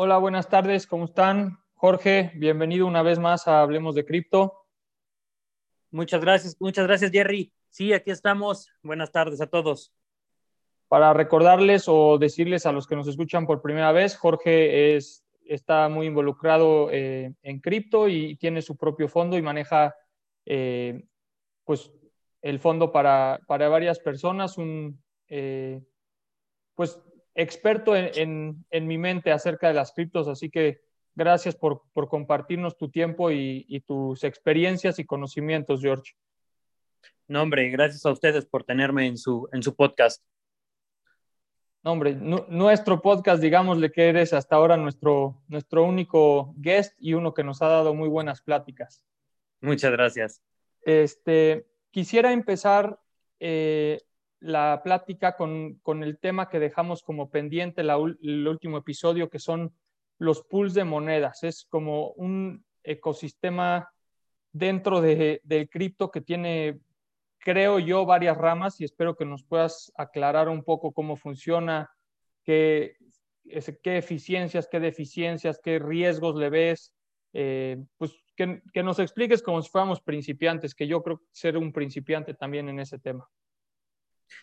Hola, buenas tardes, ¿cómo están? Jorge, bienvenido una vez más a Hablemos de Cripto. Muchas gracias, muchas gracias, Jerry. Sí, aquí estamos. Buenas tardes a todos. Para recordarles o decirles a los que nos escuchan por primera vez, Jorge es, está muy involucrado eh, en cripto y tiene su propio fondo y maneja eh, pues, el fondo para, para varias personas, un eh, pues experto en, mi mente acerca de las criptos, así que gracias por, compartirnos tu tiempo y, tus experiencias y conocimientos, George. No, hombre, gracias a ustedes por tenerme en su, en su podcast. No, hombre, nuestro podcast, digámosle que eres hasta ahora nuestro, nuestro único guest y uno que nos ha dado muy buenas pláticas. Muchas gracias. Este, quisiera empezar eh, la plática con, el tema que dejamos como pendiente el último episodio, que son los pools de monedas. Es como un ecosistema dentro de, del cripto que tiene, creo yo, varias ramas y espero que nos puedas aclarar un poco cómo funciona, qué, qué eficiencias, qué deficiencias, qué riesgos le ves. Eh, pues que, que nos expliques como si fuéramos principiantes, que yo creo ser un principiante también en ese tema.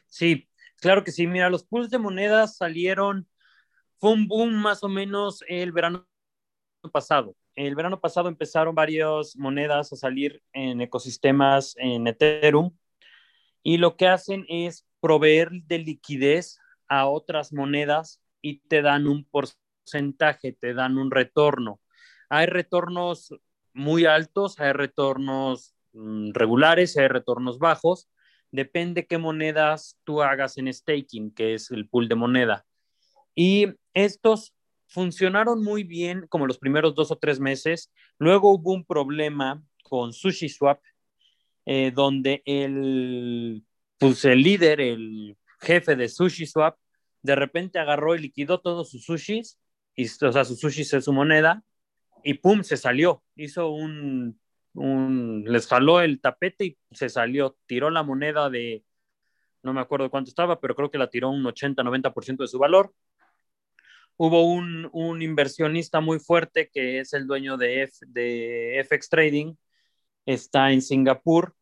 Sí, claro que sí. Mira, los pools de monedas salieron, fue un boom más o menos el verano pasado. El verano pasado empezaron varias monedas a salir en ecosistemas en Ethereum y lo que hacen es proveer de liquidez a otras monedas y te dan un porcentaje, te dan un retorno. Hay retornos muy altos, hay retornos mm, regulares, hay retornos bajos depende qué monedas tú hagas en staking, que es el pool de moneda. Y estos funcionaron muy bien como los primeros dos o tres meses. Luego hubo un problema con SushiSwap, eh, donde el, pues el líder, el jefe de SushiSwap, de repente agarró y liquidó todos sus sushis, y, o sea, sus sushis es su moneda, y pum, se salió. Hizo un les jaló el tapete y se salió, tiró la moneda de, no me acuerdo cuánto estaba, pero creo que la tiró un 80-90% de su valor. Hubo un, inversionista muy fuerte que es el dueño de, de FX Trading, está en Singapur,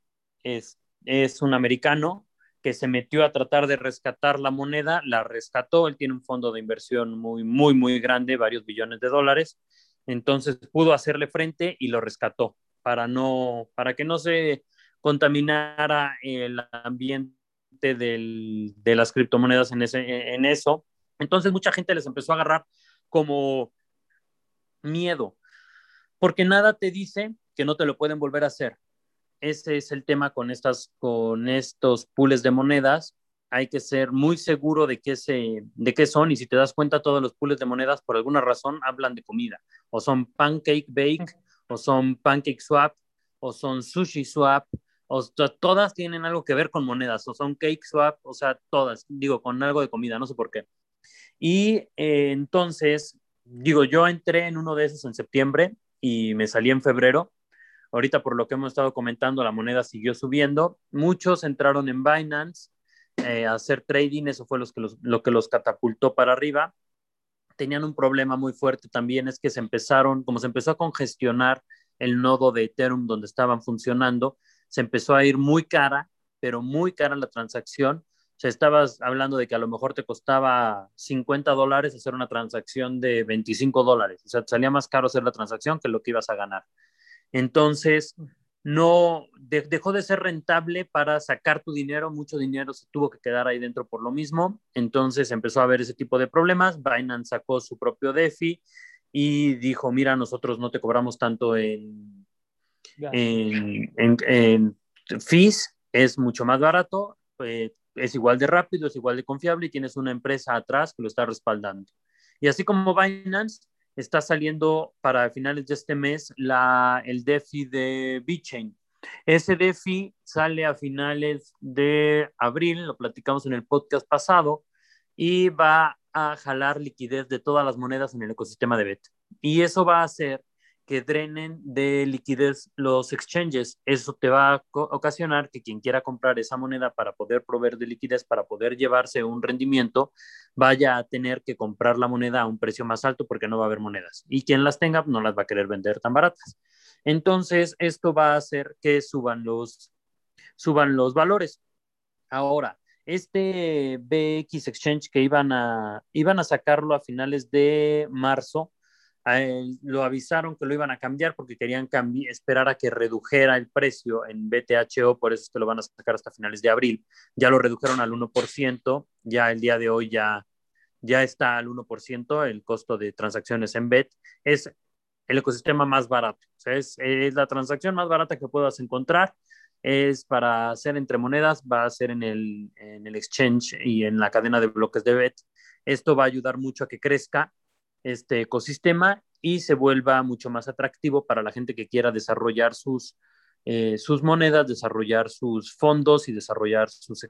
es, es un americano que se metió a tratar de rescatar la moneda, la rescató, él tiene un fondo de inversión muy, muy, muy grande, varios billones de dólares, entonces pudo hacerle frente y lo rescató para, no, para que no se contaminara el ambiente de las criptomonedas en, ese, en eso. Entonces mucha gente les empezó a agarrar como miedo, porque nada te dice que no te lo pueden volver a hacer. Ese es el tema con, estas, con estos pools de monedas. Hay que ser muy seguro de qué, se, de qué son y si te das cuenta, todos los pools de monedas por alguna razón hablan de comida o son pancake bake o son Pancake Swap, o son Sushi Swap, o todas tienen algo que ver con monedas, o son Cake Swap, o sea, todas, digo, con algo de comida, no sé por qué. Y eh, entonces, digo, yo entré en uno de esos en septiembre y me salí en febrero. Ahorita, por lo que hemos estado comentando, la moneda siguió subiendo. Muchos entraron en Binance eh, a hacer trading, eso fue los que lo que los catapultó para arriba tenían un problema muy fuerte también, es que se empezaron, como se empezó a congestionar el nodo de Ethereum donde estaban funcionando, se empezó a ir muy cara, pero muy cara la transacción. O sea, estabas hablando de que a lo mejor te costaba 50 dólares hacer una transacción de 25 dólares. O sea, te salía más caro hacer la transacción que lo que ibas a ganar. Entonces, no dejó de ser rentable para sacar tu dinero, mucho dinero se tuvo que quedar ahí dentro por lo mismo, entonces empezó a haber ese tipo de problemas, Binance sacó su propio DeFi y dijo, mira, nosotros no te cobramos tanto en, en, fees, es mucho más barato, eh, es igual de rápido, es igual de confiable y tienes una empresa atrás que lo está respaldando. Y así como Binance, está saliendo para finales de este mes el DeFi de BitChain. Ese DeFi sale a finales de abril, lo platicamos en el podcast pasado, y va a jalar liquidez de todas las monedas en el ecosistema de BET. Y eso va a hacer que drenen de liquidez los exchanges. Eso te va a ocasionar que quien quiera comprar esa moneda para poder proveer de liquidez, para poder llevarse un rendimiento, vaya a tener que comprar la moneda a un precio más alto porque no va a haber monedas. Y quien las tenga no las va a querer vender tan baratas. Entonces, esto va a hacer que suban los, suban los valores. Ahora, este BX Exchange que iban a, iban a sacarlo a finales de marzo, lo avisaron que lo iban a cambiar porque querían esperar a que redujera el precio en BTHO, por eso es que lo van a sacar hasta finales de abril. Ya lo redujeron al 1%, ya el día de hoy ya, ya está al 1% el costo de transacciones en BET. Es el ecosistema más barato, es, es la transacción más barata que puedas encontrar es para hacer entre monedas, va a ser en el, en el exchange y en la cadena de bloques de BET. Esto va a ayudar mucho a que crezca este ecosistema y se vuelva mucho más atractivo para la gente que quiera desarrollar sus, eh, sus monedas, desarrollar sus fondos y desarrollar sus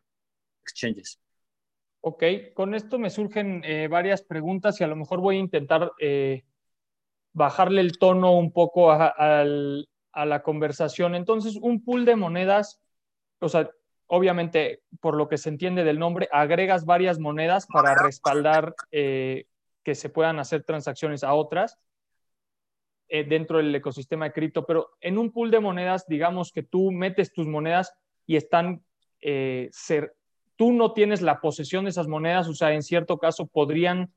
exchanges. Ok, con esto me surgen eh, varias preguntas y a lo mejor voy a intentar eh, bajarle el tono un poco a la conversación. Entonces, un pool de monedas, o sea, obviamente, por lo que se entiende del nombre, agregas varias monedas para respaldar que se puedan hacer transacciones a otras eh, dentro del ecosistema de cripto, pero en un pool de monedas, digamos que tú metes tus monedas y están, eh, ser, tú no tienes la posesión de esas monedas, o sea, en cierto caso podrían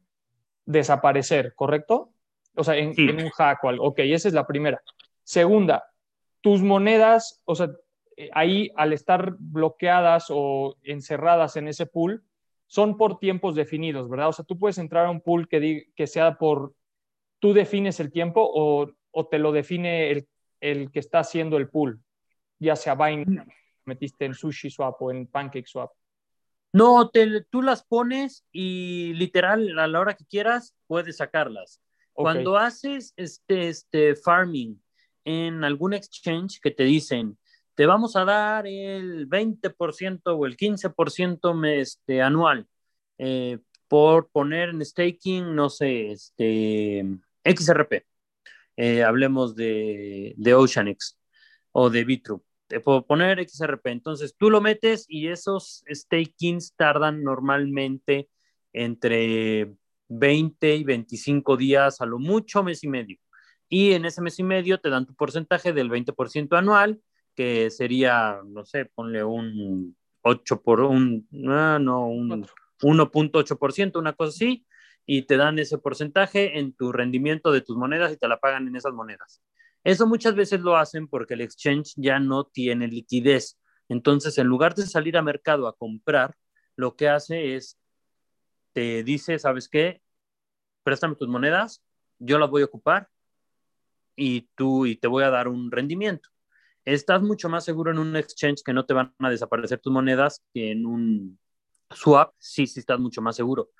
desaparecer, ¿correcto? O sea, en, en un hack o algo. Ok, esa es la primera. Segunda, tus monedas, o sea, eh, ahí al estar bloqueadas o encerradas en ese pool, son por tiempos definidos, ¿verdad? O sea, tú puedes entrar a un pool que, que sea por, tú defines el tiempo o, te lo define el, el, que está haciendo el pool, ya sea Binance, metiste en Sushi Swap o en Pancake Swap. No, tú las pones y literal a la hora que quieras puedes sacarlas. Cuando haces este, este farming en algún exchange que te dicen, te vamos a dar el 20% o el 15% este, anual eh, por poner en staking, no sé, este, XRP. Eh, hablemos de, de OceanX o de Bitru. Te puedo poner XRP. Entonces tú lo metes y esos stakings tardan normalmente entre 20 y 25 días, a lo mucho mes y medio y en ese mes y medio te dan tu porcentaje del 20% anual, que sería, no sé, ponle un 8 por un, ah, no, un 1.8%, una cosa así, y te dan ese porcentaje en tu rendimiento de tus monedas y te la pagan en esas monedas. Eso muchas veces lo hacen porque el exchange ya no tiene liquidez. Entonces, en lugar de salir a mercado a comprar, lo que hace es, te dice, ¿sabes qué? Préstame tus monedas, yo las voy a ocupar y tú y te voy a dar un rendimiento. Estás mucho más seguro en un exchange que no te van a desaparecer tus monedas que en un swap, sí, sí estás mucho más seguro.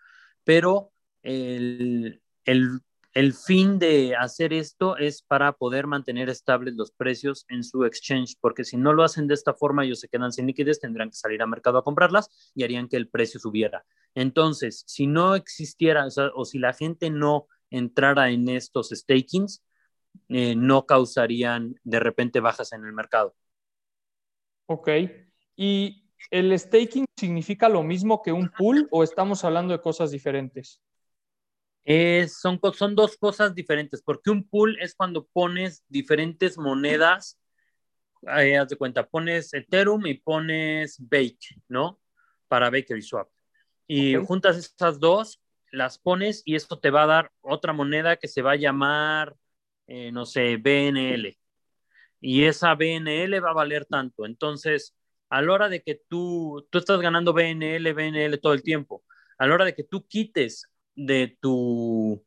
Pero el, el, el fin de hacer esto es para poder mantener estables los precios en su exchange, porque si no lo hacen de esta forma, ellos se quedan sin liquidez, tendrán que salir al mercado a comprarlas y harían que el precio subiera. Entonces, si no existiera o, o si la gente no entrara en estos stakings, eh, no causarían de repente bajas en el mercado. Ok. ¿Y el staking significa lo mismo que un pool o estamos hablando de cosas diferentes? son, son dos cosas diferentes, porque un pool es cuando pones diferentes monedas, eh, haz de cuenta, pones Ethereum y pones Bake, ¿no? Para Bakery Swap. Y juntas esas dos, las pones y esto te va a dar otra moneda que se va a llamar eh, no sé, BNL. Y esa BNL va a valer tanto. Entonces, a la hora de que tú, tú estás ganando BNL, BNL todo el tiempo, a la hora de que tú quites de tu,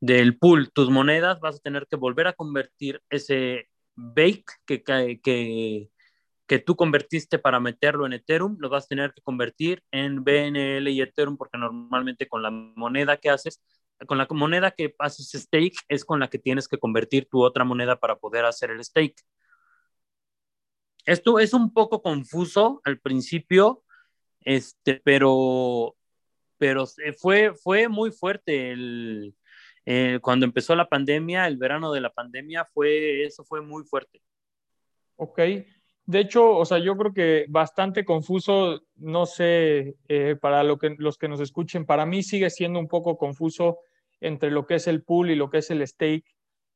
del pool tus monedas, vas a tener que volver a convertir ese bake que, que, que tú convertiste para meterlo en Ethereum, lo vas a tener que convertir en BNL y Ethereum porque normalmente con la moneda que haces con la moneda que haces stake es con la que tienes que convertir tu otra moneda para poder hacer el stake. Esto es un poco confuso al principio, este, pero, pero fue, fue muy fuerte el, cuando empezó la pandemia, el verano de la pandemia, fue, eso fue muy fuerte. Ok. De hecho, o sea, yo creo que bastante confuso, no sé, eh, para lo que, los que nos escuchen, para mí sigue siendo un poco confuso entre lo que es el pool y lo que es el stake.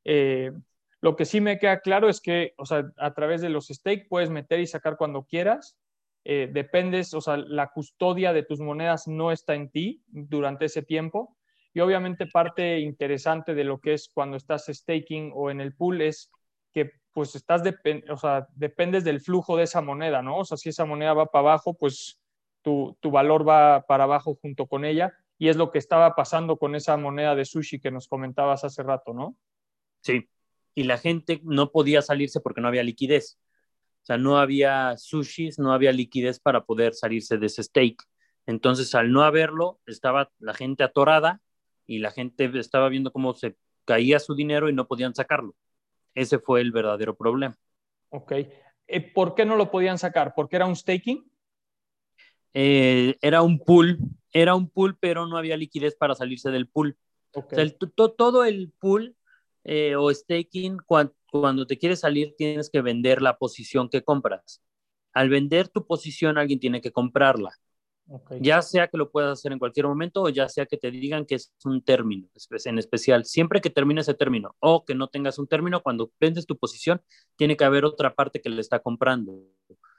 Eh, lo que sí me queda claro es que, o sea, a través de los stake puedes meter y sacar cuando quieras. Eh, dependes, o sea, la custodia de tus monedas no está en ti durante ese tiempo. Y obviamente parte interesante de lo que es cuando estás staking o en el pool es que pues estás, o sea, dependes del flujo de esa moneda, ¿no? O sea, si esa moneda va para abajo, pues tu, tu, valor va para abajo junto con ella. Y es lo que estaba pasando con esa moneda de sushi que nos comentabas hace rato, ¿no? Sí, y la gente no podía salirse porque no había liquidez. O sea, no había sushis, no había liquidez para poder salirse de ese stake. Entonces, al no haberlo, estaba la gente atorada y la gente estaba viendo cómo se caía su dinero y no podían sacarlo. Ese fue el verdadero problema. Ok. Eh, ¿Por qué no lo podían sacar? ¿Porque era un staking? Eh, era un pool, era un pool, pero no había liquidez para salirse del pool. Okay. todo el pool eh, o staking, cuando, cuando te quieres salir, tienes que vender la posición que compras. Al vender tu posición, alguien tiene que comprarla. Ya sea que lo puedas hacer en cualquier momento o ya sea que te digan que es un término en especial. Siempre que termine ese término o que no tengas un término, cuando vendes tu posición, tiene que haber otra parte que le está comprando.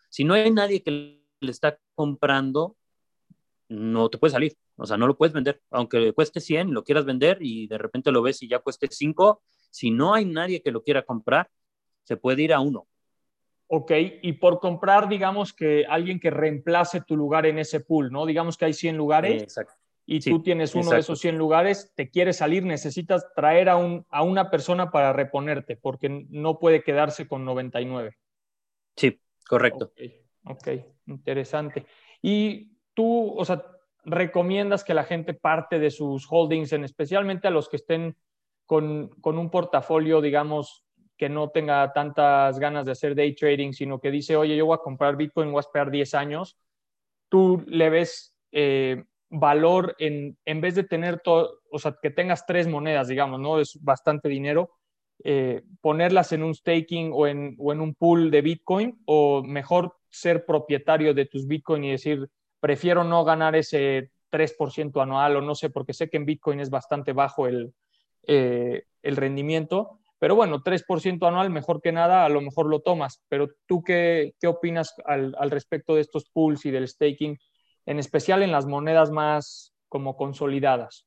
Si no hay nadie que le está comprando, no te puedes salir. O sea, no lo puedes vender. Aunque cueste 100, lo quieras vender y de repente lo ves y ya cueste 5, si no hay nadie que lo quiera comprar, se puede ir a uno. Ok, y por comprar, digamos que alguien que reemplace tu lugar en ese pool, ¿no? Digamos que hay 100 lugares y tú tienes uno de esos 100 lugares, te quieres salir, necesitas traer a, un, a una persona para reponerte, porque no puede quedarse con 99. Sí, correcto. Ok, interesante. Y tú, o sea, recomiendas que la gente parte de sus holdings, en especialmente a los que estén con, con un portafolio, digamos, que no tenga tantas ganas de hacer day trading, sino que dice, oye, yo voy a comprar Bitcoin, voy a esperar 10 años, tú le ves eh, valor en, en vez de tener todo, o sea, que tengas tres monedas, digamos, ¿no? Es bastante dinero, eh, ponerlas en un staking o en, o en un pool de Bitcoin, o mejor ser propietario de tus Bitcoin y decir, prefiero no ganar ese 3% anual o no sé, porque sé que en Bitcoin es bastante bajo el, eh, el rendimiento, pero bueno, 3% anual, mejor que nada, a lo mejor lo tomas. Pero tú, ¿qué, qué opinas al, al, respecto de estos pools y del staking, en especial en las monedas más como consolidadas?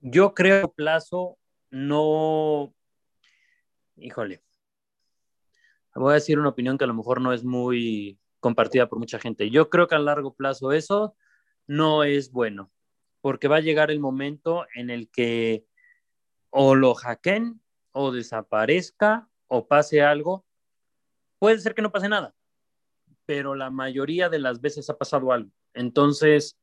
Yo creo plazo no, híjole, voy a decir una opinión que a lo mejor no es muy compartida por mucha gente. Yo creo que a largo plazo eso no es bueno, porque va a llegar el momento en el que o lo hackeen o desaparezca o pase algo. Puede ser que no pase nada, pero la mayoría de las veces ha pasado algo. Entonces,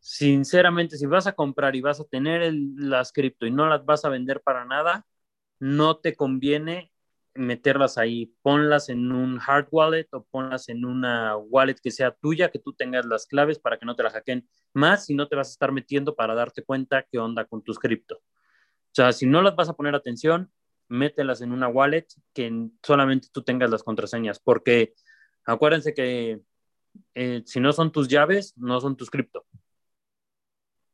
sinceramente, si vas a comprar y vas a tener el, las cripto y no las vas a vender para nada, no te conviene meterlas ahí. Ponlas en un hard wallet o ponlas en una wallet que sea tuya, que tú tengas las claves para que no te la hackeen. Más si no te vas a estar metiendo para darte cuenta qué onda con tus cripto. O sea, si no las vas a poner atención, mételas en una wallet que solamente tú tengas las contraseñas, porque acuérdense que eh, si no son tus llaves, no son tus cripto.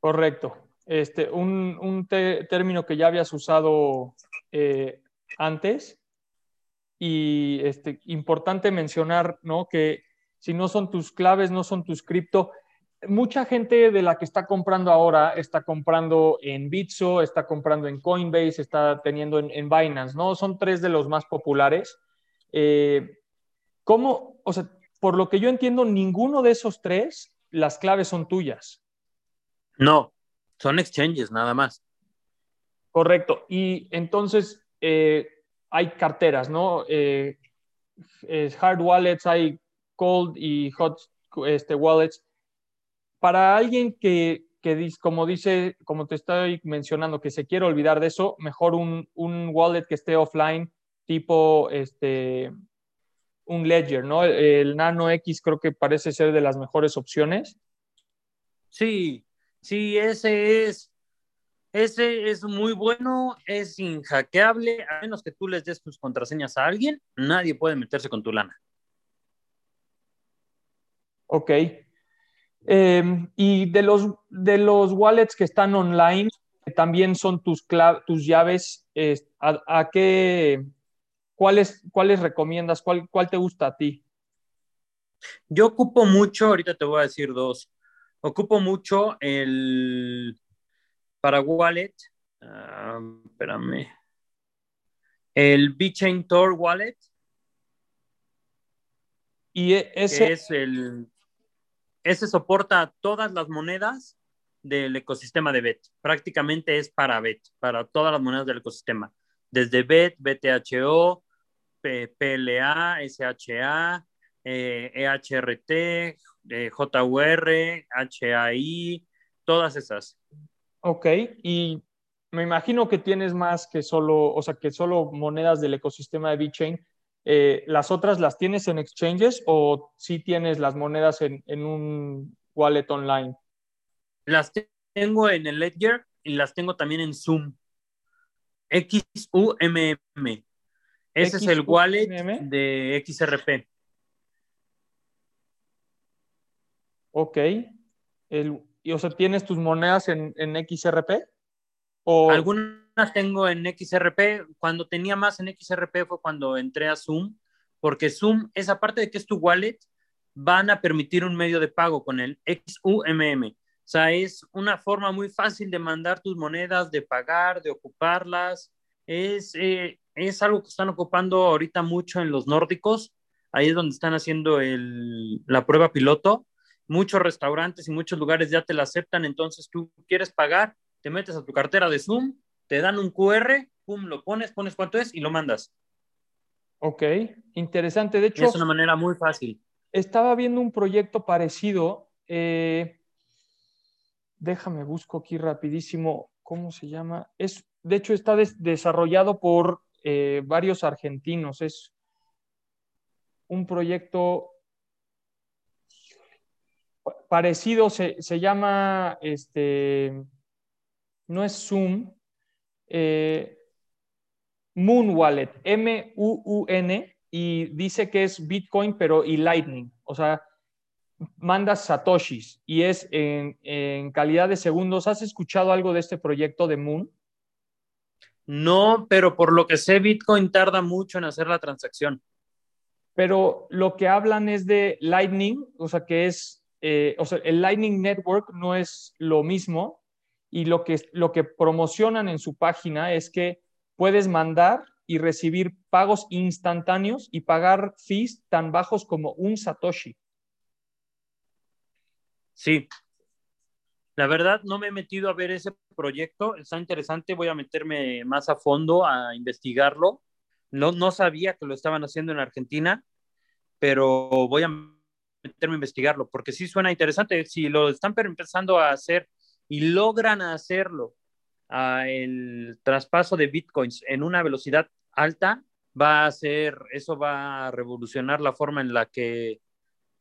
Correcto. Este, un, un término que ya habías usado eh, antes y este, importante mencionar, ¿no? Que si no son tus claves, no son tus cripto, mucha gente de la que está comprando ahora está comprando en Bitso, está comprando en Coinbase, está teniendo en, Binance, ¿no? Son tres de los más populares. Eh, ¿Cómo, o sea, por lo que yo entiendo, ninguno de esos tres, las claves son tuyas? No, son exchanges nada más. Correcto. Y entonces eh, hay carteras, ¿no? Eh, hard wallets, hay cold y hot este, wallets para alguien que, que, como dice, como te estoy mencionando, que se quiere olvidar de eso, mejor un, un wallet que esté offline, tipo este, un Ledger, ¿no? El Nano X creo que parece ser de las mejores opciones. Sí, sí, ese es Ese es muy bueno, es inhackeable, a menos que tú les des tus contraseñas a alguien, nadie puede meterse con tu lana. Ok. Em, y de los, de los wallets que están online, que también son tus, tus llaves, ¿a, qué, cuáles, cuáles recomiendas? ¿Cuál, ¿Cuál te gusta a ti? Yo ocupo mucho, ahorita te voy a decir dos. Ocupo mucho el para wallet. Ah, espérame. El VeChain Tor Wallet. Y e, ese es el. Ese soporta todas las monedas del ecosistema de BET. Prácticamente es para BET, para todas las monedas del ecosistema. Desde BET, BTHO, PLA, SHA, EHRT, eh, e JUR, HAI, todas esas. Ok, y me imagino que tienes más que solo, o sea, que solo monedas del ecosistema de VeChain. Eh, ¿Las otras las tienes en exchanges o sí tienes las monedas en, en un wallet online? Las tengo en el Ledger y las tengo también en Zoom. XUMM. Ese es el wallet de XRP. Ok. El, y, o sea, ¿tienes tus monedas en, XRP? ¿O... Algunas tengo en XRP. Cuando tenía más en XRP fue cuando entré a Zoom, porque Zoom, esa parte de que es tu wallet, van a permitir un medio de pago con el XUMM. O sea, es una forma muy fácil de mandar tus monedas, de pagar, de ocuparlas. Es, eh, es algo que están ocupando ahorita mucho en los nórdicos. Ahí es donde están haciendo el, la prueba piloto muchos restaurantes y muchos lugares ya te la aceptan, entonces tú quieres pagar, te metes a tu cartera de Zoom, te dan un QR, pum, lo pones, pones cuánto es y lo mandas. Ok, interesante. De hecho, es una manera muy fácil. Estaba viendo un proyecto parecido. Eh, déjame busco aquí rapidísimo cómo se llama. Es, de hecho, está desarrollado por eh, varios argentinos. Es un proyecto parecido, se, llama, este, no es Zoom, eh, Moon Wallet, M-U-U-N, y dice que es Bitcoin, pero y Lightning. O sea, mandas satoshis y es en, en, calidad de segundos. ¿Has escuchado algo de este proyecto de Moon? No, pero por lo que sé, Bitcoin tarda mucho en hacer la transacción. Pero lo que hablan es de Lightning, o sea, que es eh, o sea, el Lightning Network no es lo mismo y lo que, lo que promocionan en su página es que puedes mandar y recibir pagos instantáneos y pagar fees tan bajos como un Satoshi. Sí. La verdad, no me he metido a ver ese proyecto. Está interesante. Voy a meterme más a fondo a investigarlo. No, no sabía que lo estaban haciendo en Argentina, pero voy a meterme a investigarlo, porque sí suena interesante. Si lo están empezando a hacer y logran hacerlo, a el traspaso de bitcoins en una velocidad alta, va a ser, eso va a revolucionar la forma en la que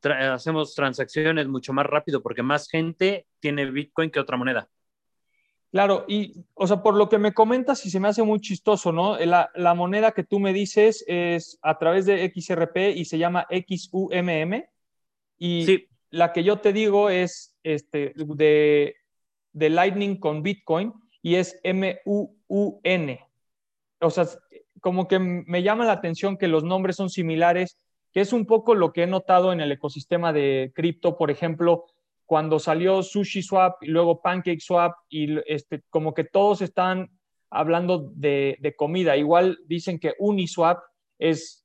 hacemos transacciones mucho más rápido, porque más gente tiene bitcoin que otra moneda. Claro, y, o sea, por lo que me comentas y se me hace muy chistoso, ¿no? La, la moneda que tú me dices es a través de XRP y se llama XUMM. Y la que yo te digo es este, de, de Lightning con Bitcoin y es M-U-U-N. O sea, como que me llama la atención que los nombres son similares, que es un poco lo que he notado en el ecosistema de cripto, por ejemplo, cuando salió Sushi Swap y luego Pancake Swap y este, como que todos están hablando de, de comida. Igual dicen que Uniswap es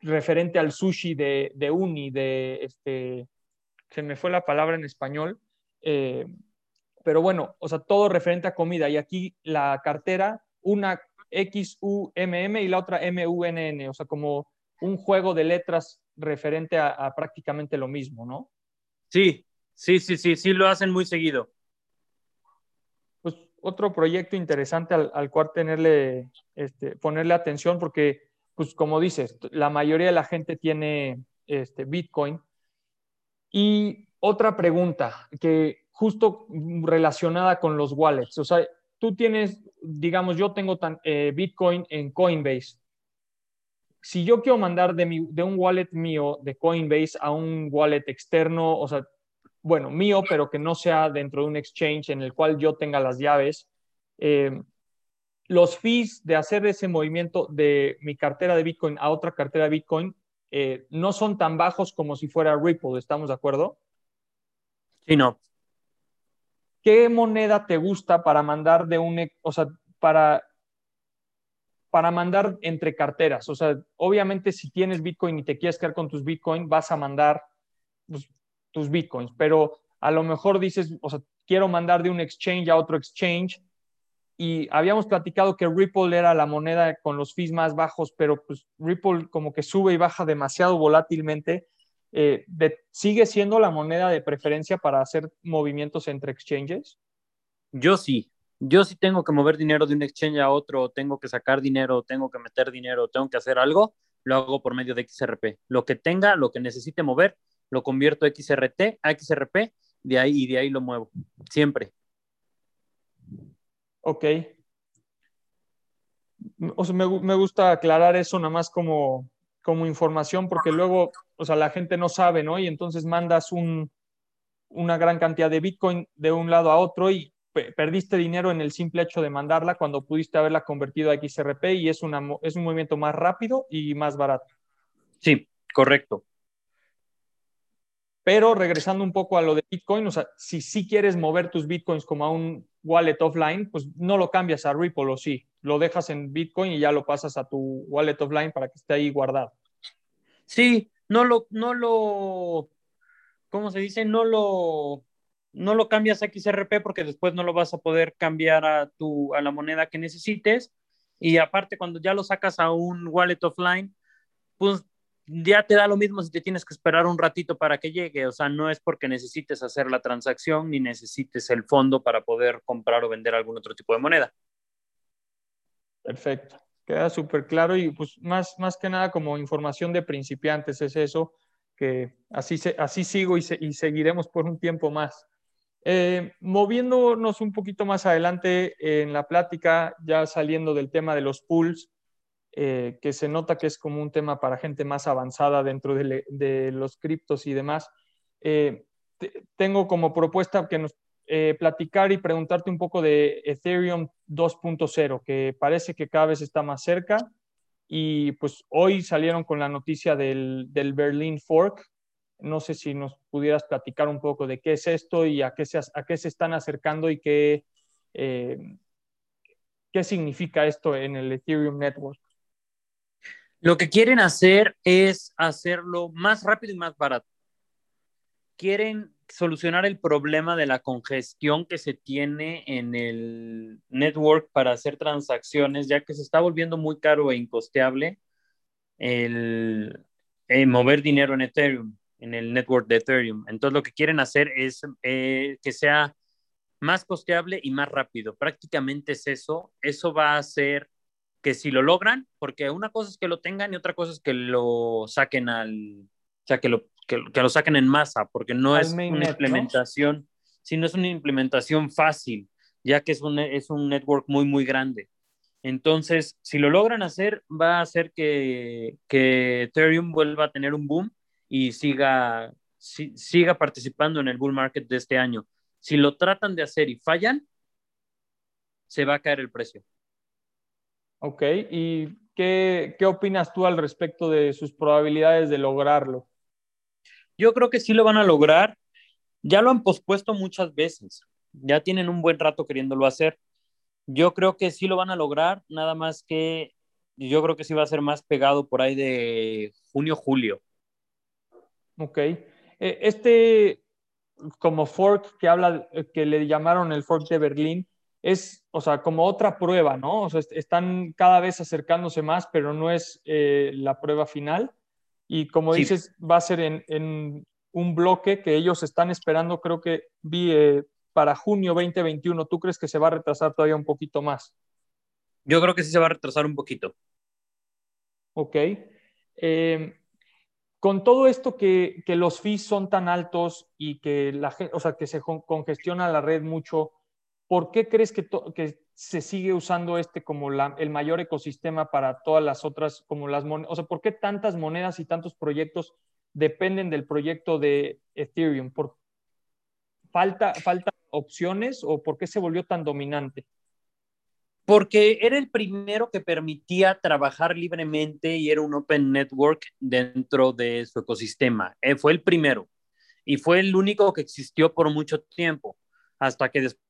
referente al sushi de, de uni, de este, se me fue la palabra en español, eh, pero bueno, o sea, todo referente a comida. Y aquí la cartera, una X-U-M-M y la otra M-U-N-N, o sea, como un juego de letras referente a, prácticamente lo mismo, ¿no? Sí, sí, sí, sí, sí, lo hacen muy seguido. Pues otro proyecto interesante al, al cual tenerle, este, ponerle atención, porque pues como dices, la mayoría de la gente tiene este, Bitcoin. Y otra pregunta que justo relacionada con los wallets, o sea, tú tienes, digamos, yo tengo tan, eh, Bitcoin en Coinbase. Si yo quiero mandar de, mi, de un wallet mío de Coinbase a un wallet externo, o sea, bueno, mío, pero que no sea dentro de un exchange en el cual yo tenga las llaves, eh, los fees de hacer ese movimiento de mi cartera de Bitcoin a otra cartera de Bitcoin eh, no son tan bajos como si fuera Ripple, ¿estamos de acuerdo? Sí, no. ¿Qué moneda te gusta para mandar de un, o sea, para, para mandar entre carteras? O sea, obviamente si tienes Bitcoin y te quieres quedar con tus Bitcoin, vas a mandar pues, tus Bitcoins, pero a lo mejor dices, o sea, quiero mandar de un exchange a otro exchange y habíamos platicado que Ripple era la moneda con los fees más bajos, pero pues Ripple como que sube y baja demasiado volátilmente. Eh, ¿Sigue siendo la moneda de preferencia para hacer movimientos entre exchanges? Yo sí. Yo sí tengo que mover dinero de un exchange a otro, tengo que sacar dinero, tengo que meter dinero, tengo que hacer algo, lo hago por medio de XRP. Lo que tenga, lo que necesite mover, lo convierto a XRT, a XRP, de ahí y de ahí lo muevo. Siempre. Ok. O sea, me, me, gusta aclarar eso nada más como, como información porque luego, o sea, la gente no sabe, ¿no? Y entonces mandas un, una gran cantidad de Bitcoin de un lado a otro y perdiste dinero en el simple hecho de mandarla cuando pudiste haberla convertido a XRP y es, es un movimiento más rápido y más barato. Sí, correcto. Pero regresando un poco a lo de Bitcoin, o sea, si sí quieres mover tus Bitcoins como a un wallet offline, pues no lo cambias a Ripple o sí, lo dejas en Bitcoin y ya lo pasas a tu wallet offline para que esté ahí guardado. Sí, no lo, no lo, ¿cómo se dice? No lo, no lo cambias a XRP porque después no lo vas a poder cambiar a, tu, a la moneda que necesites. Y aparte, cuando ya lo sacas a un wallet offline, pues ya te da lo mismo si te tienes que esperar un ratito para que llegue, o sea, no es porque necesites hacer la transacción ni necesites el fondo para poder comprar o vender algún otro tipo de moneda. Perfecto, queda súper claro y pues más, más que nada como información de principiantes es eso, que así, se, así sigo y, y seguiremos por un tiempo más. Eh, moviéndonos un poquito más adelante en la plática, ya saliendo del tema de los pools, eh, que se nota que es como un tema para gente más avanzada dentro de, los criptos y demás. Eh, tengo como propuesta que nos eh, platicar y preguntarte un poco de Ethereum 2.0, que parece que cada vez está más cerca. Y pues hoy salieron con la noticia del, del Berlin Fork. No sé si nos pudieras platicar un poco de qué es esto y a qué se, a qué se están acercando y qué, qué significa esto en el Ethereum Network. Lo que quieren hacer es hacerlo más rápido y más barato. Quieren solucionar el problema de la congestión que se tiene en el network para hacer transacciones, ya que se está volviendo muy caro e incosteable el, mover dinero en Ethereum, en el network de Ethereum. Entonces lo que quieren hacer es eh, que sea más costeable y más rápido. Prácticamente es eso. Eso va a hacer que si lo logran, porque una cosa es que lo tengan y otra cosa es que lo saquen al, o sea, que lo, que, lo saquen en masa, porque no es una implementación, sino es una implementación fácil, ya que es un, es un network muy, muy grande. Entonces, si lo logran hacer, va a hacer que, que Ethereum vuelva a tener un boom y siga, siga participando en el bull market de este año. Si lo tratan de hacer y fallan, se va a caer el precio. Ok, ¿y qué, qué opinas tú al respecto de sus probabilidades de lograrlo? Yo creo que sí lo van a lograr. Ya lo han pospuesto muchas veces. Ya tienen un buen rato queriéndolo hacer. Yo creo que sí lo van a lograr, nada más que yo creo que sí va a ser más pegado por ahí de junio, julio. Ok. E, este, como fork que habla, que le llamaron el fork de Berlín, es, o sea, como otra prueba, ¿no? O sea, están cada vez acercándose más, pero no es eh, la prueba final. Y como dices, va a ser en, un bloque que ellos están esperando, creo que vi eh, para junio 2021. ¿Tú crees que se va a retrasar todavía un poquito más? Yo creo que sí se va a retrasar un poquito. Ok. Eh, con todo esto que, que, los fees son tan altos y que la o sea, que se congestiona la red mucho, ¿por qué crees que, se sigue usando este como el mayor ecosistema para todas las otras, como las monedas? O sea, ¿por qué tantas monedas y tantos proyectos dependen del proyecto de Ethereum? ¿Por falta, falta opciones o por qué se volvió tan dominante? Porque era el primero que permitía trabajar libremente y era un open network dentro de su ecosistema. Eh, fue el primero y fue el único que existió por mucho tiempo, hasta que después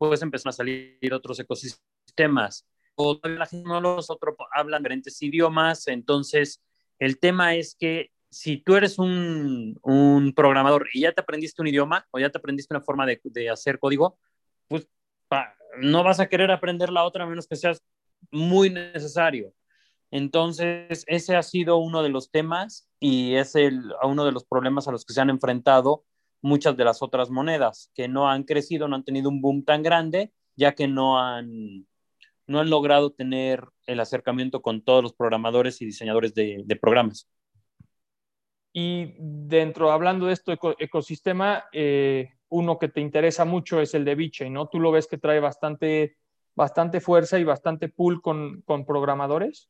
pues empezaron a salir otros ecosistemas. O la gente no los otros hablan diferentes idiomas, entonces el tema es que si tú eres un, un, programador y ya te aprendiste un idioma o ya te aprendiste una forma de, de hacer código, pues no vas a querer aprender la otra a menos que seas muy necesario. Entonces, ese ha sido uno de los temas y es el, uno de los problemas a los que se han enfrentado muchas de las otras monedas, que no han crecido, no han tenido un boom tan grande, ya que no han, no han logrado tener el acercamiento con todos los programadores y diseñadores de, de programas. Y dentro, hablando de este ecosistema, eh, uno que te interesa mucho es el de VeChain, ¿no? Tú lo ves que trae bastante, bastante fuerza y bastante pool con, con programadores.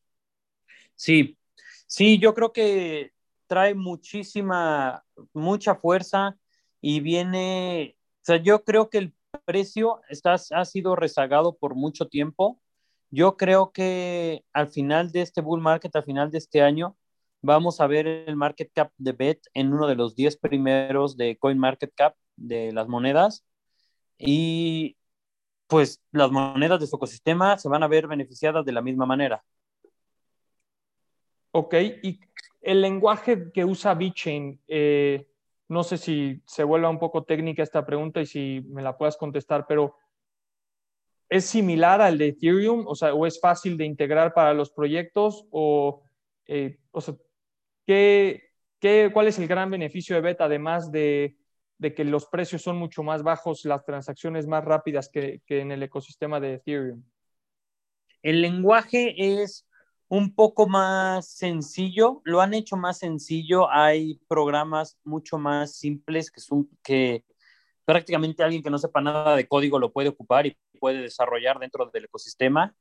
Sí, sí, yo creo que trae muchísima, mucha fuerza y viene, o sea, yo creo que el precio está, ha sido rezagado por mucho tiempo. Yo creo que al final de este bull market, al final de este año, vamos a ver el market cap de BET en uno de los 10 primeros de Coin Market Cap de las monedas. Y pues las monedas de su ecosistema se van a ver beneficiadas de la misma manera. Ok, y el lenguaje que usa VeChain, eh, no sé si se vuelva un poco técnica esta pregunta y si me la puedas contestar, pero ¿es similar al de Ethereum? O sea, ¿o es fácil de integrar para los proyectos? O, eh, ¿qué, qué, cuál es el gran beneficio de BET además de, que los precios son mucho más bajos, las transacciones más rápidas que en el ecosistema de Ethereum? El lenguaje es un poco más sencillo, lo han hecho más sencillo, hay programas mucho más simples que son que prácticamente alguien que no sepa nada de código lo puede ocupar y puede desarrollar dentro del ecosistema.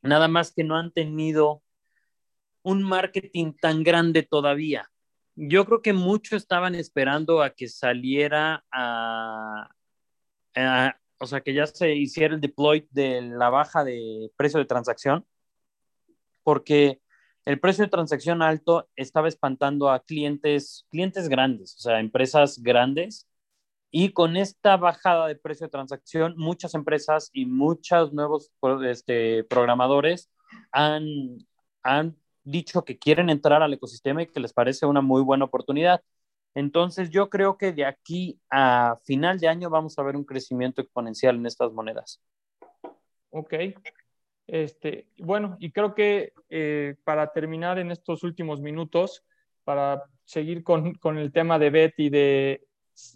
Nada más que no han tenido un marketing tan grande todavía. Yo creo que muchos estaban esperando a que saliera a, a, o sea, que ya se hiciera el deploy de la baja de precio de transacción porque el precio de transacción alto estaba espantando a clientes, clientes grandes, o sea, empresas grandes. Y con esta bajada de precio de transacción, muchas empresas y muchos nuevos este, programadores han, han dicho que quieren entrar al ecosistema y que les parece una muy buena oportunidad. Entonces, yo creo que de aquí a final de año vamos a ver un crecimiento exponencial en estas monedas. Ok. Este, bueno, y creo que eh, para terminar en estos últimos minutos, para seguir con, con el tema de BET y de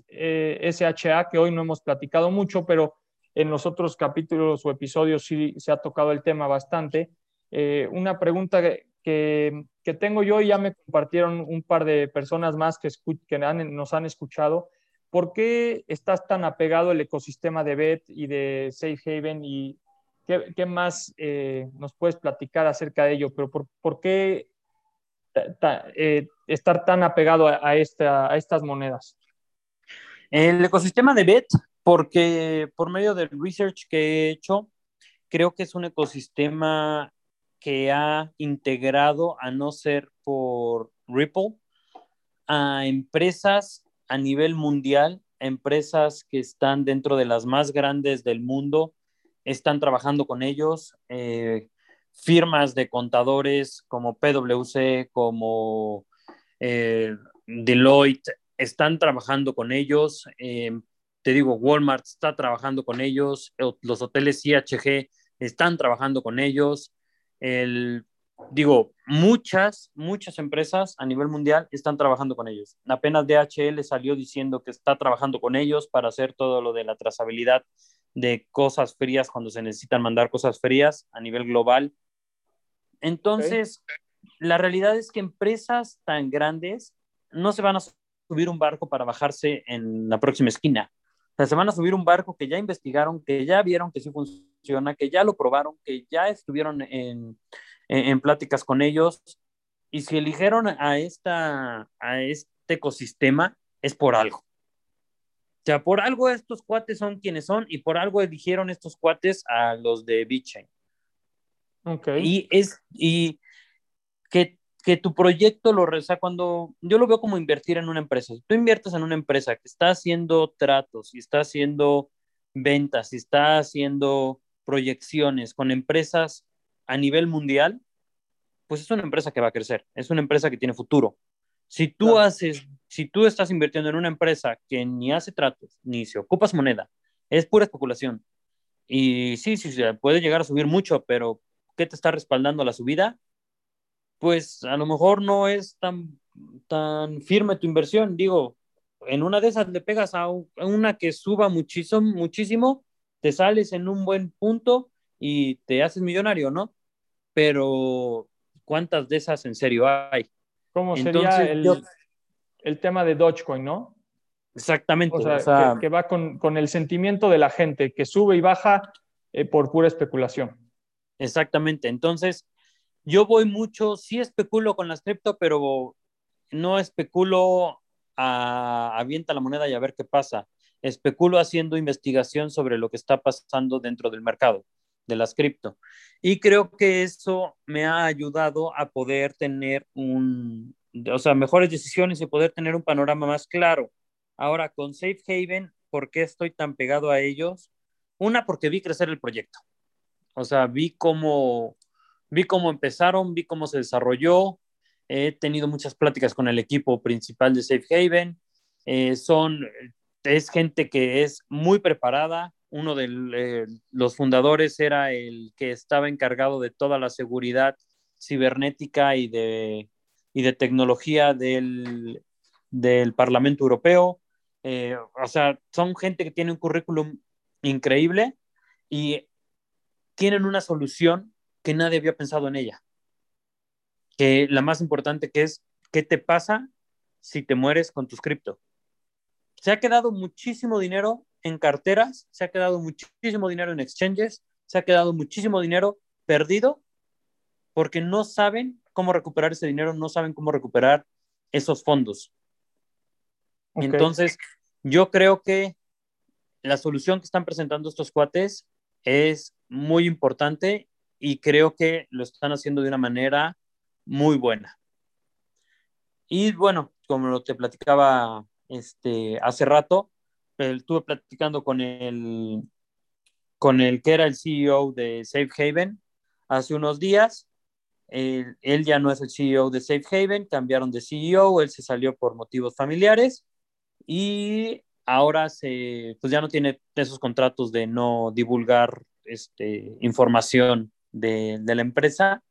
eh, SHA, que hoy no hemos platicado mucho, pero en los otros capítulos o episodios sí se ha tocado el tema bastante. Eh, una pregunta que, que, tengo yo y ya me compartieron un par de personas más que, que nos han escuchado. ¿Por qué estás tan apegado al ecosistema de BET y de Safe Haven y ¿Qué, más eh, nos puedes platicar acerca de ello? Pero ¿por, qué eh, estar tan apegado a, a estas monedas? El ecosistema de BET, porque por medio del research que he hecho, creo que es un ecosistema que ha integrado, a no ser por Ripple, a empresas a nivel mundial, empresas que están dentro de las más grandes del mundo, están trabajando con ellos. Eh, firmas de contadores como PwC, como eh, Deloitte, están trabajando con ellos. Eh, te digo, Walmart está trabajando con ellos, los hoteles IHG están trabajando con ellos. El, digo, muchas, muchas empresas a nivel mundial están trabajando con ellos. Apenas DHL salió diciendo que está trabajando con ellos para hacer todo lo de la trazabilidad de cosas frías cuando se necesitan mandar cosas frías a nivel global. Entonces, la realidad es que empresas tan grandes no se van a subir un barco para bajarse en la próxima esquina. sea, se van a subir un barco que ya investigaron, que ya vieron que sí funciona, que ya lo probaron, que ya estuvieron en, en, pláticas con ellos. Y si eligieron a, esta, a este ecosistema, es por algo. O sea, por algo estos cuates son quienes son y por algo eligieron estos cuates a los de BitChain. Okay. Y es, y que, que tu proyecto lo, o sea, cuando yo lo veo como invertir en una empresa. Si tú inviertes en una empresa que está haciendo tratos y está haciendo ventas y está haciendo proyecciones con empresas a nivel mundial, pues es una empresa que va a crecer, es una empresa que tiene futuro. Si tú haces, si tú estás invirtiendo en una empresa que ni hace tratos, ni se ocupas moneda, es pura especulación. Y sí, sí, sí, puede llegar a subir mucho, pero ¿qué te está respaldando la subida? Pues a lo mejor no es tan, tan firme tu inversión. Digo, en una de esas le pegas a una que suba muchísimo, muchísimo, te sales en un buen punto y te haces millonario, ¿no? Pero ¿cuántas de esas en serio hay? ¿Cómo sería el, tema de Dogecoin, no? Exactamente. O sea, que, va con, el sentimiento de la gente, que sube y baja eh, por pura especulación. Exactamente. Entonces, yo voy mucho, sí especulo con las cripto, pero no especulo a avienta la moneda y a ver qué pasa. Especulo haciendo investigación sobre lo que está pasando dentro del mercado de las cripto. Y creo que eso me ha ayudado a poder tener un, o sea, mejores decisiones y poder tener un panorama más claro. Ahora, con Safe Haven, ¿por qué estoy tan pegado a ellos? Una, porque vi crecer el proyecto. O sea, vi cómo, vi cómo empezaron, vi cómo se desarrolló. He tenido muchas pláticas con el equipo principal de Safe Haven. Eh, son, es gente que es muy preparada, uno de eh, los fundadores era el que estaba encargado de toda la seguridad cibernética y de, y de tecnología del, del Parlamento Europeo. Eh, o sea, son gente que tiene un currículum increíble y tienen una solución que nadie había pensado en ella. Que la más importante que es, ¿qué te pasa si te mueres con tus cripto? Se ha quedado muchísimo dinero en carteras, se ha quedado muchísimo dinero en exchanges, se ha quedado muchísimo dinero perdido porque no saben cómo recuperar ese dinero, no saben cómo recuperar esos fondos. Entonces, yo creo que la solución que están presentando estos cuates es muy importante y creo que lo están haciendo de una manera muy buena. Y bueno, como te platicaba este, hace rato, estuve platicando con el, con el que era el CEO de Safe Haven hace unos días. Él, ya no es el CEO de Safe Haven, cambiaron de CEO, él se salió por motivos familiares y ahora se, pues ya no tiene esos contratos de no divulgar este, información de, de la empresa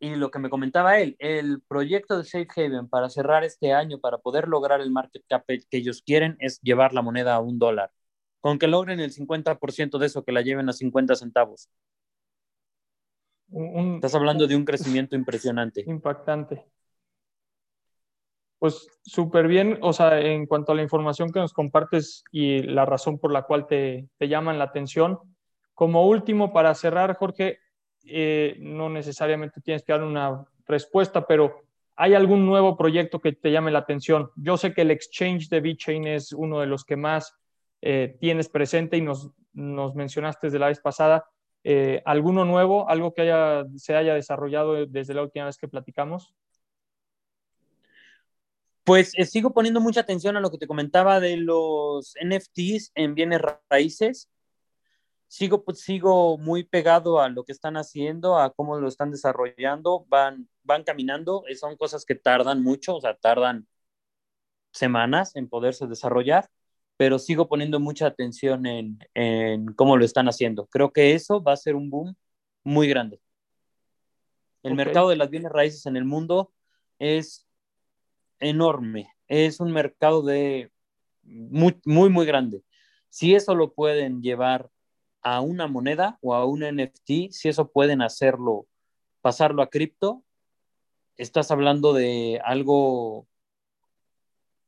y lo que me comentaba él, el proyecto de Safe Haven para cerrar este año, para poder lograr el market cap que ellos quieren, es llevar la moneda a un dólar. Con que logren el 50% de eso, que la lleven a 50 centavos. Estás hablando de un crecimiento impresionante. Impactante. Pues súper bien, o sea, en cuanto a la información que nos compartes y la razón por la cual te, te llaman la atención. Como último, para cerrar, Jorge, eh, no necesariamente tienes que dar una respuesta, pero ¿hay algún nuevo proyecto que te llame la atención? Yo sé que el exchange de VeChain es uno de los que más eh, tienes presente y nos, nos mencionaste desde la vez pasada. Eh, ¿Alguno nuevo, algo que haya, se haya desarrollado desde la última vez que platicamos? Pues sigo poniendo mucha atención a lo que te comentaba de los NFTs en bienes raíces sigo, pues, sigo muy pegado a lo que están haciendo, a cómo lo están desarrollando, van, van caminando, eh, son cosas que tardan mucho, o sea, tardan semanas en poderse desarrollar, pero sigo poniendo mucha atención en, en cómo lo están haciendo. Creo que eso va a ser un boom muy grande. El mercado de las bienes raíces en el mundo es enorme, es un mercado de muy, muy, muy grande. Si eso lo pueden llevar a una moneda o a un NFT, si eso pueden hacerlo, pasarlo a cripto, estás hablando de algo,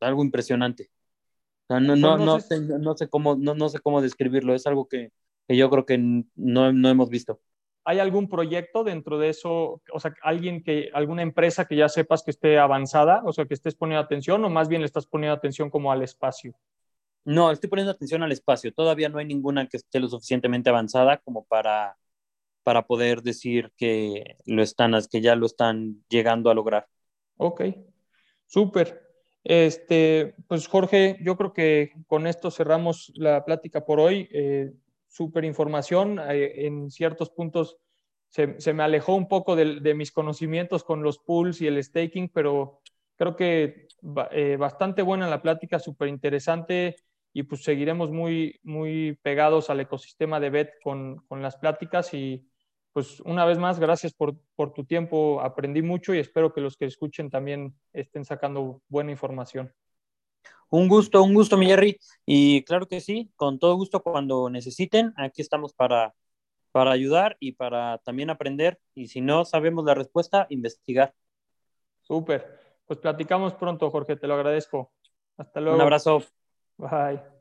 algo impresionante. No, no, no, no, sé, no, sé, cómo, no, no sé cómo describirlo, es algo que, que yo creo que no, no hemos visto. ¿Hay algún proyecto dentro de eso? O sea, alguien que, alguna empresa que ya sepas que esté avanzada, o sea, que estés poniendo atención, o más bien le estás poniendo atención como al espacio? No, estoy poniendo atención al espacio. Todavía no hay ninguna que esté lo suficientemente avanzada como para, para poder decir que lo están, que ya lo están llegando a lograr. Ok, súper. Este, pues Jorge, yo creo que con esto cerramos la plática por hoy. Eh, súper información. Eh, en ciertos puntos se, se, me alejó un poco de, de, mis conocimientos con los pools y el staking, pero creo que eh, bastante buena la plática, súper interesante y pues seguiremos muy, muy pegados al ecosistema de BET con, con las pláticas y pues una vez más, gracias por, por, tu tiempo, aprendí mucho y espero que los que escuchen también estén sacando buena información. Un gusto, un gusto, mi Jerry. Y claro que sí, con todo gusto cuando necesiten, aquí estamos para, para ayudar y para también aprender. Y si no sabemos la respuesta, investigar. Súper. Pues platicamos pronto, Jorge, te lo agradezco. Hasta luego. Un abrazo. Bye.